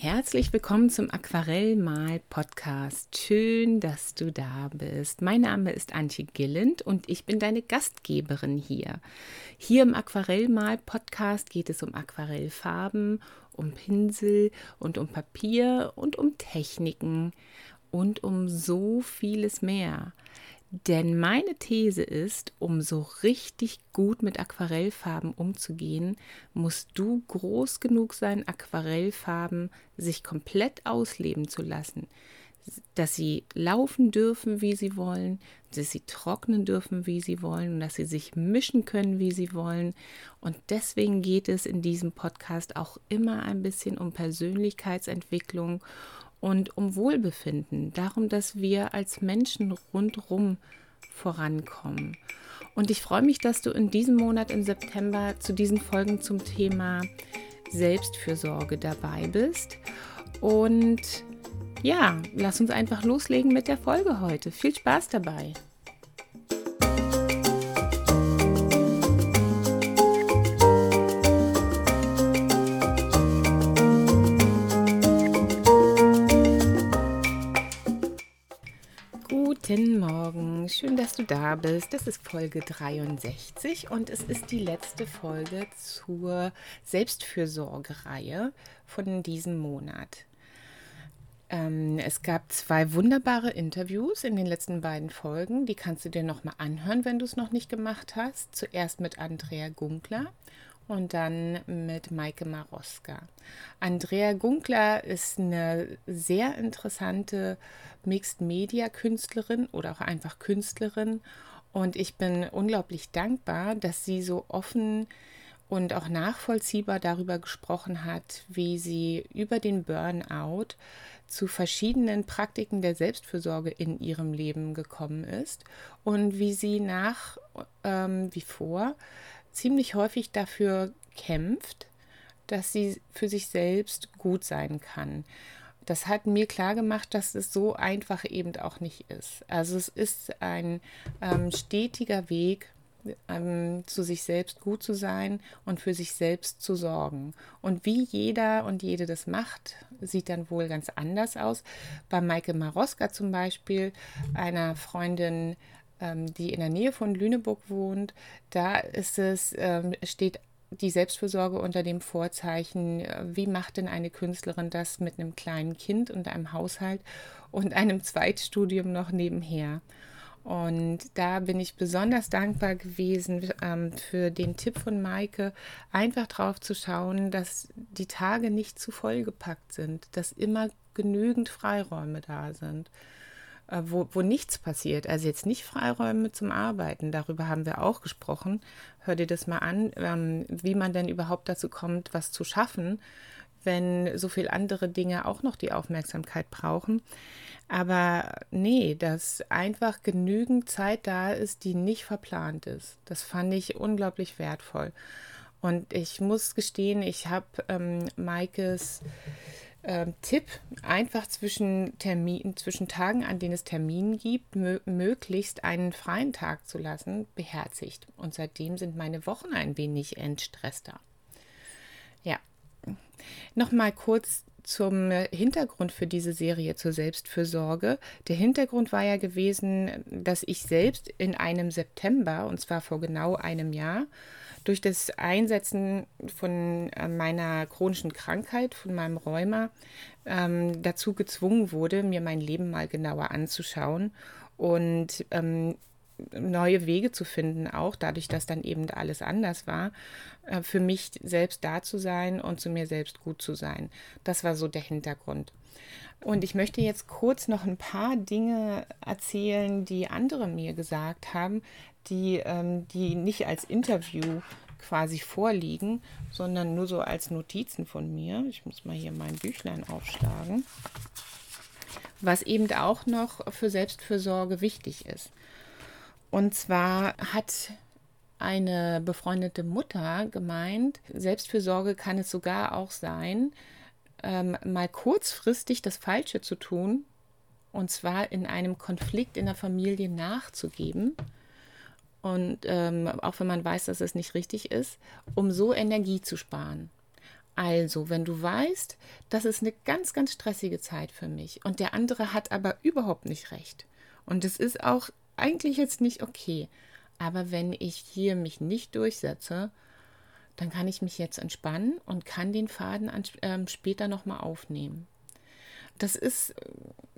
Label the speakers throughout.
Speaker 1: Herzlich willkommen zum Aquarellmal-Podcast. Schön, dass du da bist. Mein Name ist Antje Gilland und ich bin deine Gastgeberin hier. Hier im Aquarellmal-Podcast geht es um Aquarellfarben, um Pinsel und um Papier und um Techniken und um so vieles mehr. Denn meine These ist, um so richtig gut mit Aquarellfarben umzugehen, musst du groß genug sein, Aquarellfarben sich komplett ausleben zu lassen. Dass sie laufen dürfen, wie sie wollen, dass sie trocknen dürfen, wie sie wollen und dass sie sich mischen können, wie sie wollen. Und deswegen geht es in diesem Podcast auch immer ein bisschen um Persönlichkeitsentwicklung und um Wohlbefinden, darum, dass wir als Menschen rundherum vorankommen. Und ich freue mich, dass du in diesem Monat im September zu diesen Folgen zum Thema Selbstfürsorge dabei bist. Und ja, lass uns einfach loslegen mit der Folge heute. Viel Spaß dabei. Guten Morgen, schön, dass du da bist. Das ist Folge 63 und es ist die letzte Folge zur Selbstfürsorgereihe von diesem Monat. Ähm, es gab zwei wunderbare Interviews in den letzten beiden Folgen. Die kannst du dir nochmal anhören, wenn du es noch nicht gemacht hast. Zuerst mit Andrea Gunkler und dann mit Maike Maroska. Andrea Gunkler ist eine sehr interessante Mixed-Media-Künstlerin oder auch einfach Künstlerin und ich bin unglaublich dankbar, dass sie so offen und auch nachvollziehbar darüber gesprochen hat, wie sie über den Burnout zu verschiedenen Praktiken der Selbstfürsorge in ihrem Leben gekommen ist und wie sie nach ähm, wie vor ziemlich häufig dafür kämpft, dass sie für sich selbst gut sein kann. Das hat mir klar gemacht, dass es so einfach eben auch nicht ist. Also es ist ein ähm, stetiger Weg, ähm, zu sich selbst gut zu sein und für sich selbst zu sorgen. Und wie jeder und jede das macht, sieht dann wohl ganz anders aus. Bei Maike Maroska zum Beispiel, einer Freundin die in der Nähe von Lüneburg wohnt, da ist es, ähm, steht die Selbstfürsorge unter dem Vorzeichen, äh, wie macht denn eine Künstlerin das mit einem kleinen Kind und einem Haushalt und einem Zweitstudium noch nebenher? Und da bin ich besonders dankbar gewesen ähm, für den Tipp von Maike, einfach drauf zu schauen, dass die Tage nicht zu vollgepackt sind, dass immer genügend Freiräume da sind. Äh, wo, wo nichts passiert. Also jetzt nicht Freiräume zum Arbeiten, darüber haben wir auch gesprochen. Hör dir das mal an, ähm, wie man denn überhaupt dazu kommt, was zu schaffen, wenn so viele andere Dinge auch noch die Aufmerksamkeit brauchen. Aber nee, dass einfach genügend Zeit da ist, die nicht verplant ist. Das fand ich unglaublich wertvoll. Und ich muss gestehen, ich habe ähm, Maikes ähm, Tipp, einfach zwischen, Termin, zwischen Tagen, an denen es Termin gibt, mö möglichst einen freien Tag zu lassen, beherzigt. Und seitdem sind meine Wochen ein wenig entstresster. Ja, nochmal kurz zum Hintergrund für diese Serie zur Selbstfürsorge. Der Hintergrund war ja gewesen, dass ich selbst in einem September, und zwar vor genau einem Jahr, durch das Einsetzen von äh, meiner chronischen Krankheit, von meinem Rheuma, ähm, dazu gezwungen wurde, mir mein Leben mal genauer anzuschauen und ähm, neue Wege zu finden, auch dadurch, dass dann eben alles anders war, äh, für mich selbst da zu sein und zu mir selbst gut zu sein. Das war so der Hintergrund. Und ich möchte jetzt kurz noch ein paar Dinge erzählen, die andere mir gesagt haben, die, ähm, die nicht als Interview quasi vorliegen, sondern nur so als Notizen von mir. Ich muss mal hier mein Büchlein aufschlagen. Was eben auch noch für Selbstfürsorge wichtig ist. Und zwar hat eine befreundete Mutter gemeint, Selbstfürsorge kann es sogar auch sein, ähm, mal kurzfristig das Falsche zu tun, und zwar in einem Konflikt in der Familie nachzugeben und ähm, auch wenn man weiß, dass es nicht richtig ist, um so Energie zu sparen. Also, wenn du weißt, das ist eine ganz, ganz stressige Zeit für mich und der andere hat aber überhaupt nicht recht und es ist auch eigentlich jetzt nicht okay, aber wenn ich hier mich nicht durchsetze, dann kann ich mich jetzt entspannen und kann den Faden an, äh, später nochmal aufnehmen. Das ist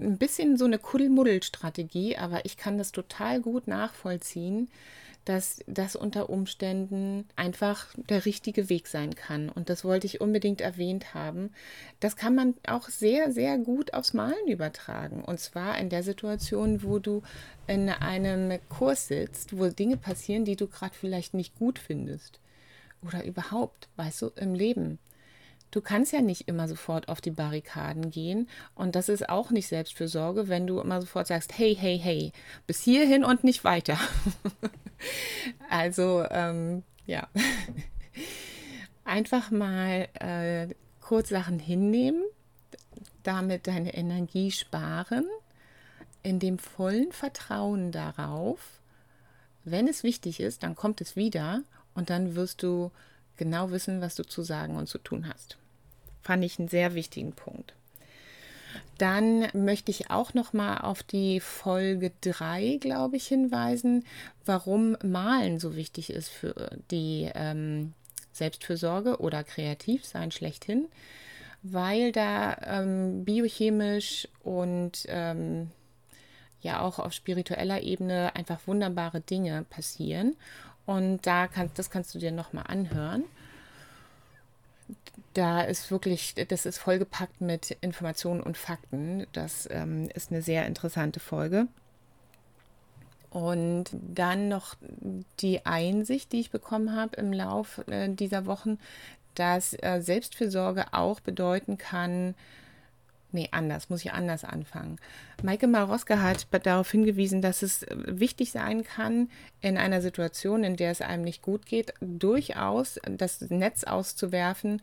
Speaker 1: ein bisschen so eine Kuddelmuddel-Strategie, aber ich kann das total gut nachvollziehen, dass das unter Umständen einfach der richtige Weg sein kann. Und das wollte ich unbedingt erwähnt haben. Das kann man auch sehr, sehr gut aufs Malen übertragen. Und zwar in der Situation, wo du in einem Kurs sitzt, wo Dinge passieren, die du gerade vielleicht nicht gut findest. Oder überhaupt, weißt du, im Leben. Du kannst ja nicht immer sofort auf die Barrikaden gehen. Und das ist auch nicht Selbstfürsorge, wenn du immer sofort sagst, hey, hey, hey, bis hierhin und nicht weiter. also, ähm, ja. Einfach mal äh, kurz Sachen hinnehmen, damit deine Energie sparen, in dem vollen Vertrauen darauf, wenn es wichtig ist, dann kommt es wieder und dann wirst du genau wissen, was du zu sagen und zu tun hast. Fand ich einen sehr wichtigen Punkt. Dann möchte ich auch noch mal auf die Folge 3, glaube ich, hinweisen, warum Malen so wichtig ist für die ähm, Selbstfürsorge oder Kreativsein schlechthin, weil da ähm, biochemisch und ähm, ja auch auf spiritueller Ebene einfach wunderbare Dinge passieren. Und da kannst, das kannst du dir noch mal anhören da ist wirklich, das ist vollgepackt mit Informationen und Fakten. Das ähm, ist eine sehr interessante Folge. Und dann noch die Einsicht, die ich bekommen habe im Lauf äh, dieser Wochen, dass äh, Selbstfürsorge auch bedeuten kann, nee, anders, muss ich anders anfangen. Maike Maroska hat darauf hingewiesen, dass es wichtig sein kann, in einer Situation, in der es einem nicht gut geht, durchaus das Netz auszuwerfen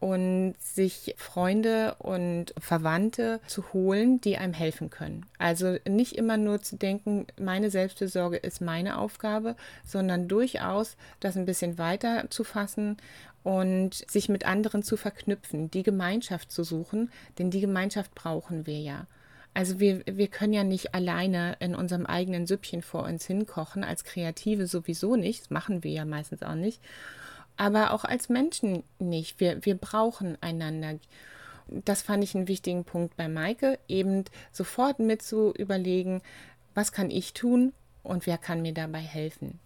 Speaker 1: und sich Freunde und Verwandte zu holen, die einem helfen können. Also nicht immer nur zu denken, meine Selbstfürsorge ist meine Aufgabe, sondern durchaus das ein bisschen weiter zu fassen und sich mit anderen zu verknüpfen, die Gemeinschaft zu suchen, denn die Gemeinschaft brauchen wir ja. Also wir, wir können ja nicht alleine in unserem eigenen Süppchen vor uns hinkochen, als Kreative sowieso nicht, das machen wir ja meistens auch nicht aber auch als Menschen nicht. Wir, wir brauchen einander. Das fand ich einen wichtigen Punkt bei Maike, eben sofort mit zu überlegen, was kann ich tun und wer kann mir dabei helfen.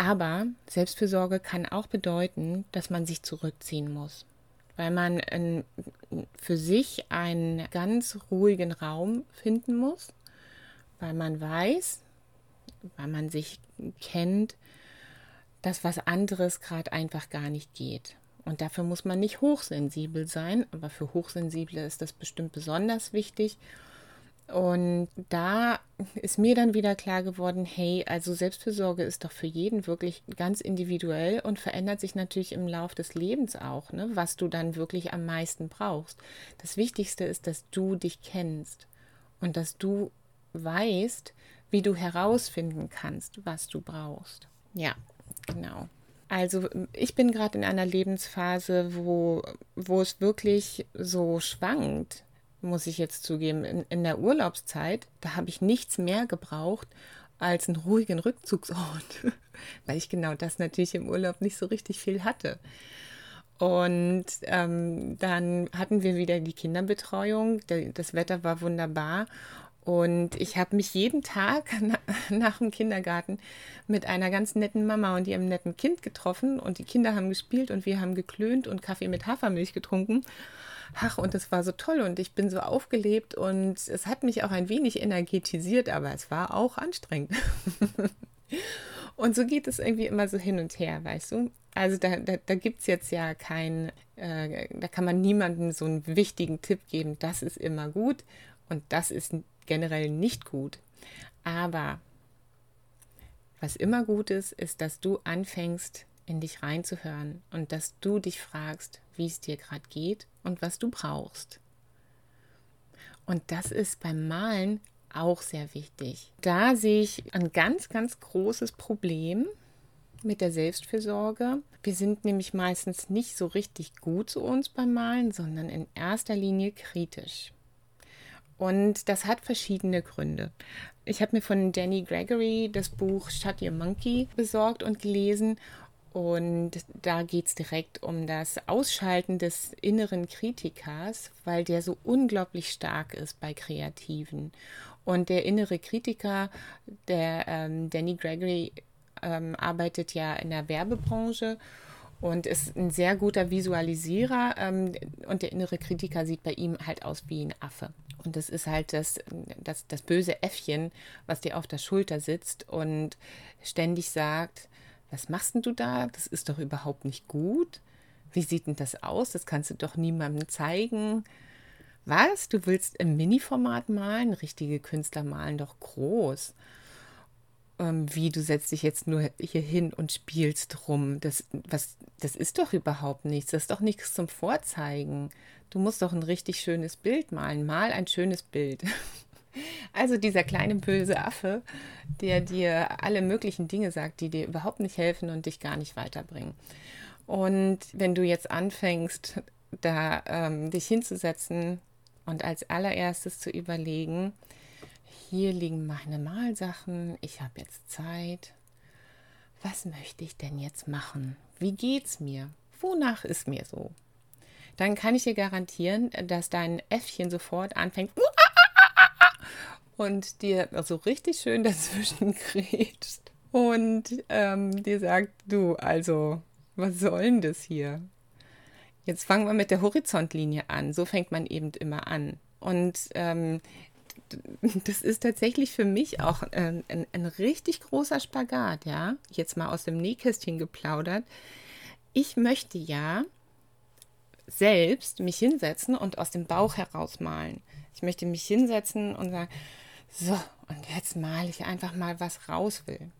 Speaker 1: Aber Selbstfürsorge kann auch bedeuten, dass man sich zurückziehen muss, weil man für sich einen ganz ruhigen Raum finden muss, weil man weiß, weil man sich kennt, dass was anderes gerade einfach gar nicht geht. Und dafür muss man nicht hochsensibel sein, aber für Hochsensible ist das bestimmt besonders wichtig. Und da ist mir dann wieder klar geworden, hey, also Selbstfürsorge ist doch für jeden wirklich ganz individuell und verändert sich natürlich im Lauf des Lebens auch, ne, was du dann wirklich am meisten brauchst. Das Wichtigste ist, dass du dich kennst und dass du weißt, wie du herausfinden kannst, was du brauchst. Ja, Genau. Also ich bin gerade in einer Lebensphase, wo, wo es wirklich so schwankt, muss ich jetzt zugeben. In, in der Urlaubszeit, da habe ich nichts mehr gebraucht als einen ruhigen Rückzugsort, weil ich genau das natürlich im Urlaub nicht so richtig viel hatte. Und ähm, dann hatten wir wieder die Kinderbetreuung. Das Wetter war wunderbar. Und ich habe mich jeden Tag na, nach dem Kindergarten mit einer ganz netten Mama und ihrem netten Kind getroffen und die Kinder haben gespielt und wir haben geklönt und Kaffee mit Hafermilch getrunken. Ach, und es war so toll und ich bin so aufgelebt und es hat mich auch ein wenig energetisiert, aber es war auch anstrengend. und so geht es irgendwie immer so hin und her, weißt du? Also da, da, da gibt es jetzt ja kein, äh, da kann man niemandem so einen wichtigen Tipp geben, das ist immer gut und das ist generell nicht gut. Aber was immer gut ist, ist, dass du anfängst, in dich reinzuhören und dass du dich fragst, wie es dir gerade geht und was du brauchst. Und das ist beim Malen auch sehr wichtig. Da sehe ich ein ganz, ganz großes Problem, mit der Selbstfürsorge. Wir sind nämlich meistens nicht so richtig gut zu uns beim Malen, sondern in erster Linie kritisch. Und das hat verschiedene Gründe. Ich habe mir von Danny Gregory das Buch Shut Your Monkey besorgt und gelesen. Und da geht es direkt um das Ausschalten des inneren Kritikers, weil der so unglaublich stark ist bei Kreativen. Und der innere Kritiker, der ähm, Danny Gregory, ähm, arbeitet ja in der Werbebranche und ist ein sehr guter Visualisierer. Ähm, und der innere Kritiker sieht bei ihm halt aus wie ein Affe. Und das ist halt das, das, das böse Äffchen, was dir auf der Schulter sitzt und ständig sagt, was machst denn du da? Das ist doch überhaupt nicht gut. Wie sieht denn das aus? Das kannst du doch niemandem zeigen. Was? Du willst im Mini-Format malen? Richtige Künstler malen doch groß. Ähm, wie, du setzt dich jetzt nur hier hin und spielst rum. Das, was, das ist doch überhaupt nichts. Das ist doch nichts zum Vorzeigen. Du musst doch ein richtig schönes Bild malen. Mal ein schönes Bild. Also dieser kleine böse Affe, der dir alle möglichen Dinge sagt, die dir überhaupt nicht helfen und dich gar nicht weiterbringen. Und wenn du jetzt anfängst, da ähm, dich hinzusetzen und als allererstes zu überlegen, hier liegen meine Malsachen, ich habe jetzt Zeit. Was möchte ich denn jetzt machen? Wie geht's mir? Wonach ist mir so? dann kann ich dir garantieren, dass dein Äffchen sofort anfängt und dir so richtig schön dazwischen grätscht und ähm, dir sagt, du, also, was soll denn das hier? Jetzt fangen wir mit der Horizontlinie an. So fängt man eben immer an. Und ähm, das ist tatsächlich für mich auch ein, ein, ein, richtig großer Spagat, ja. Jetzt mal aus dem Nähkästchen geplaudert. Ich möchte ja selbst mich hinsetzen und aus dem Bauch heraus malen. Ich möchte mich hinsetzen und sagen, so, und jetzt male ich einfach mal, was raus will.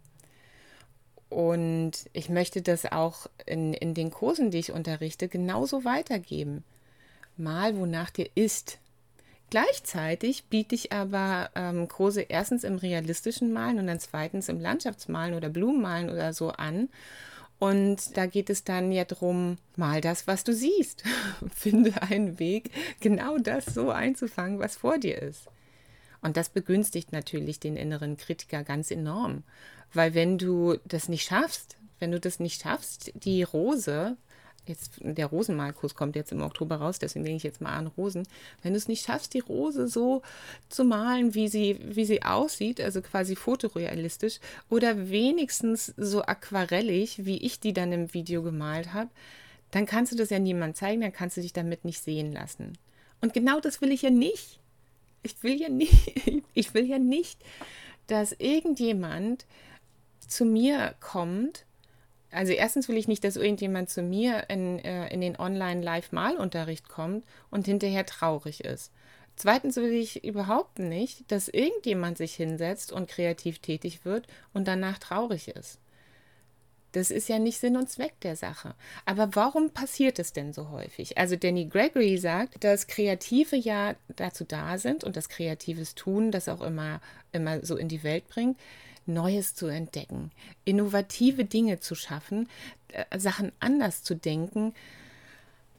Speaker 1: Und ich möchte das auch in, in den Kursen, die ich unterrichte, genauso weitergeben. Mal, wonach dir ist. Gleichzeitig biete ich aber ähm, Kurse erstens im realistischen Malen und dann zweitens im Landschaftsmalen oder Blumenmalen oder so an. Und da geht es dann ja drum, mal das, was du siehst. Finde einen Weg, genau das so einzufangen, was vor dir ist. Und das begünstigt natürlich den inneren Kritiker ganz enorm. Weil wenn du das nicht schaffst, wenn du das nicht schaffst, die Rose jetzt der Rosenmalkurs kommt jetzt im Oktober raus, deswegen denke ich jetzt mal an Rosen. Wenn du es nicht schaffst, die Rose so zu malen, wie sie, wie sie aussieht, also quasi fotorealistisch, oder wenigstens so aquarellig, wie ich die dann im Video gemalt habe, dann kannst du das ja niemand zeigen, dann kannst du dich damit nicht sehen lassen. Und genau das will ich ja nicht. Ich will ja nicht, ich will ja nicht, dass irgendjemand zu mir kommt also erstens will ich nicht, dass irgendjemand zu mir in, äh, in den Online-Live-Malunterricht kommt und hinterher traurig ist. Zweitens will ich überhaupt nicht, dass irgendjemand sich hinsetzt und kreativ tätig wird und danach traurig ist. Das ist ja nicht Sinn und Zweck der Sache. Aber warum passiert es denn so häufig? Also Danny Gregory sagt, dass Kreative ja dazu da sind und das kreatives Tun das auch immer, immer so in die Welt bringt, Neues zu entdecken, innovative Dinge zu schaffen, äh, Sachen anders zu denken,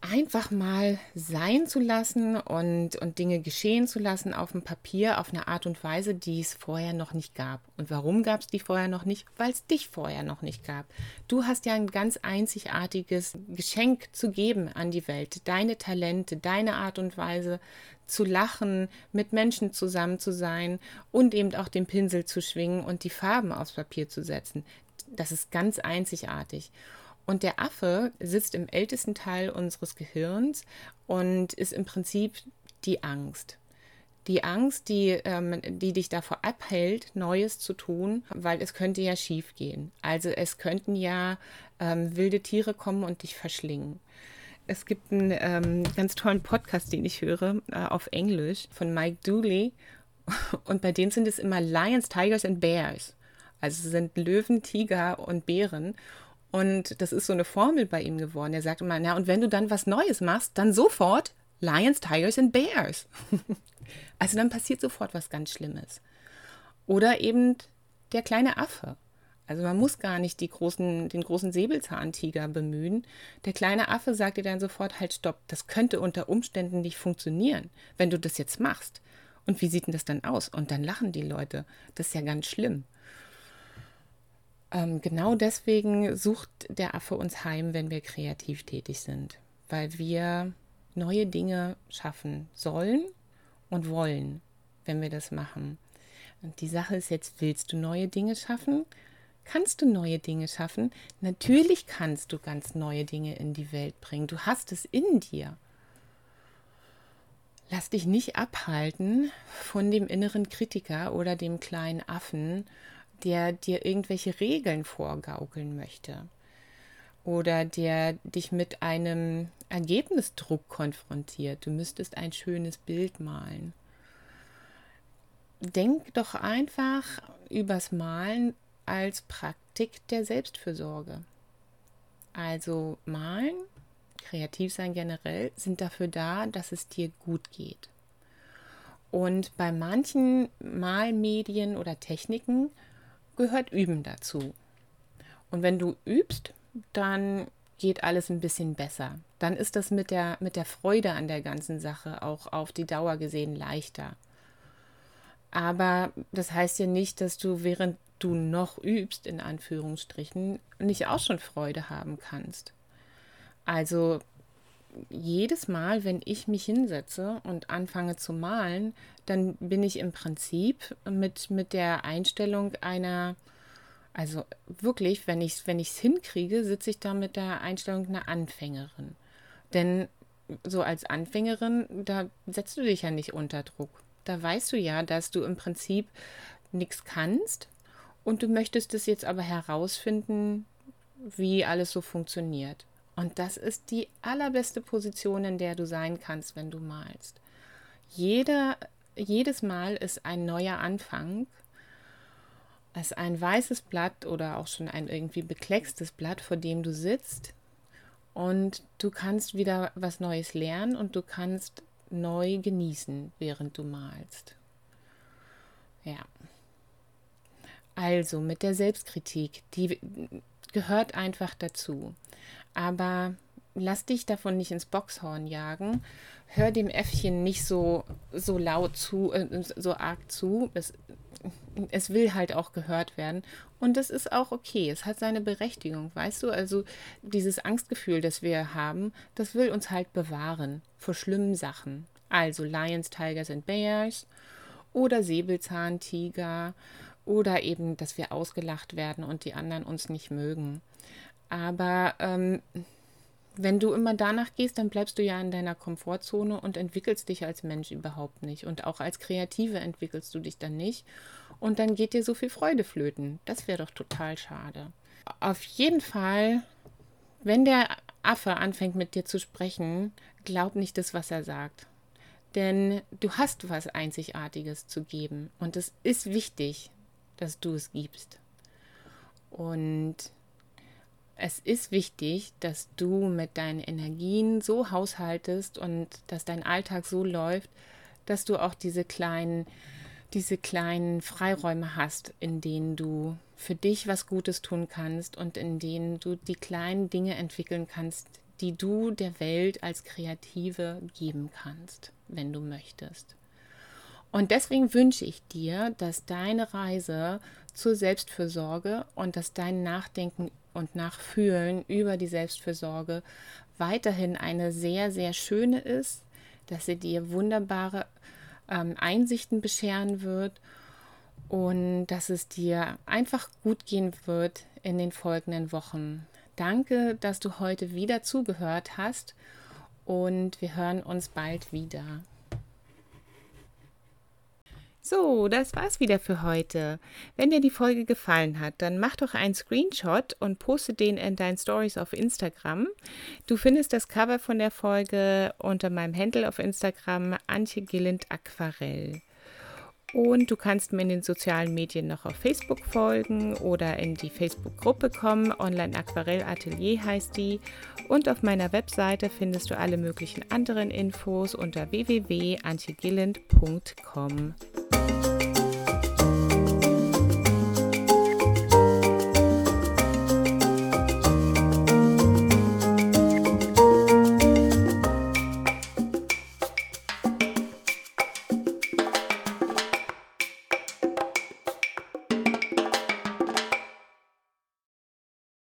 Speaker 1: einfach mal sein zu lassen und, und Dinge geschehen zu lassen auf dem Papier auf eine Art und Weise, die es vorher noch nicht gab. Und warum gab es die vorher noch nicht? Weil es dich vorher noch nicht gab. Du hast ja ein ganz einzigartiges Geschenk zu geben an die Welt. Deine Talente, deine Art und Weise zu lachen, mit Menschen zusammen zu sein und eben auch den Pinsel zu schwingen und die Farben aufs Papier zu setzen. Das ist ganz einzigartig. Und der Affe sitzt im ältesten Teil unseres Gehirns und ist im Prinzip die Angst. Die Angst, die, ähm, die dich davor abhält, Neues zu tun, weil es könnte ja schief gehen. Also es könnten ja ähm, wilde Tiere kommen und dich verschlingen. Es gibt einen ähm, ganz tollen Podcast, den ich höre, äh, auf Englisch von Mike Dooley. Und bei denen sind es immer Lions, Tigers and Bears. Also es sind Löwen, Tiger und Bären. Und das ist so eine Formel bei ihm geworden. Er sagt immer, na, und wenn du dann was Neues machst, dann sofort Lions, Tigers and Bears. also dann passiert sofort was ganz Schlimmes. Oder eben der kleine Affe. Also man muss gar nicht großen, den großen Säbelzahntiger bemühen. Der kleine Affe sagt dir dann sofort, halt stopp, das könnte unter Umständen nicht funktionieren, wenn du das jetzt machst. Und wie sieht denn das dann aus? Und dann lachen die Leute. Das ist ja ganz schlimm. Ähm, genau deswegen sucht der Affe uns heim, wenn wir kreativ tätig sind, weil wir neue Dinge schaffen sollen und wollen, wenn wir das machen. Und die Sache ist jetzt, willst du neue Dinge schaffen? Kannst du neue Dinge schaffen? Natürlich kannst du ganz neue Dinge in die Welt bringen. Du hast es in dir. Lass dich nicht abhalten von dem inneren Kritiker oder dem kleinen Affen, der dir irgendwelche Regeln vorgaukeln möchte oder der dich mit einem Ergebnisdruck konfrontiert. Du müsstest ein schönes Bild malen. Denk doch einfach übers Malen als Praktik der Selbstfürsorge. Also malen, kreativ sein generell, sind dafür da, dass es dir gut geht. Und bei manchen Malmedien oder Techniken gehört Üben dazu. Und wenn du übst, dann geht alles ein bisschen besser. Dann ist das mit der, mit der Freude an der ganzen Sache auch auf die Dauer gesehen leichter. Aber das heißt ja nicht, dass du, während du noch übst, in Anführungsstrichen, nicht auch schon Freude haben kannst. Also jedes Mal, wenn ich mich hinsetze und anfange zu malen, dann bin ich im Prinzip mit, mit der Einstellung einer, also wirklich, wenn ich es wenn hinkriege, sitze ich da mit der Einstellung einer Anfängerin. Denn so als Anfängerin, da setzt du dich ja nicht unter Druck. Da weißt du ja, dass du im Prinzip nichts kannst und du möchtest es jetzt aber herausfinden, wie alles so funktioniert. Und das ist die allerbeste Position, in der du sein kannst, wenn du malst. Jeder, jedes Mal ist ein neuer Anfang. Es ist ein weißes Blatt oder auch schon ein irgendwie bekleckstes Blatt, vor dem du sitzt. Und du kannst wieder was Neues lernen und du kannst neu genießen, während du malst. Ja. Also mit der Selbstkritik, die gehört einfach dazu. Aber lass dich davon nicht ins Boxhorn jagen. Hör dem Äffchen nicht so, so laut zu, äh, so arg zu. Es, es will halt auch gehört werden. Und das ist auch okay. Es hat seine Berechtigung, weißt du? Also dieses Angstgefühl, das wir haben, das will uns halt bewahren vor schlimmen Sachen. Also Lions, Tigers and Bears oder Säbelzahntiger oder eben, dass wir ausgelacht werden und die anderen uns nicht mögen. Aber ähm, wenn du immer danach gehst, dann bleibst du ja in deiner Komfortzone und entwickelst dich als Mensch überhaupt nicht. Und auch als Kreative entwickelst du dich dann nicht. Und dann geht dir so viel Freude flöten. Das wäre doch total schade. Auf jeden Fall, wenn der Affe anfängt mit dir zu sprechen, glaub nicht das, was er sagt. Denn du hast was Einzigartiges zu geben. Und es ist wichtig, dass du es gibst. Und es ist wichtig, dass du mit deinen Energien so haushaltest und dass dein Alltag so läuft, dass du auch diese kleinen, diese kleinen Freiräume hast, in denen du für dich was Gutes tun kannst und in denen du die kleinen Dinge entwickeln kannst, die du der Welt als Kreative geben kannst, wenn du möchtest. Und deswegen wünsche ich dir, dass deine Reise zur Selbstfürsorge und dass dein Nachdenken und Nachfühlen über die Selbstfürsorge weiterhin eine sehr, sehr schöne ist, dass sie dir wunderbare ähm, Einsichten bescheren wird und dass es dir einfach gut gehen wird in den folgenden Wochen. Danke, dass du heute wieder zugehört hast und wir hören uns bald wieder. So, das war's wieder für heute. Wenn dir die Folge gefallen hat, dann mach doch einen Screenshot und poste den in deinen Stories auf Instagram. Du findest das Cover von der Folge unter meinem Handle auf Instagram Antje Gilland Aquarell. Und du kannst mir in den sozialen Medien noch auf Facebook folgen oder in die Facebook-Gruppe kommen. Online Aquarell Atelier heißt die. Und auf meiner Webseite findest du alle möglichen anderen Infos unter www.antjegilland.com.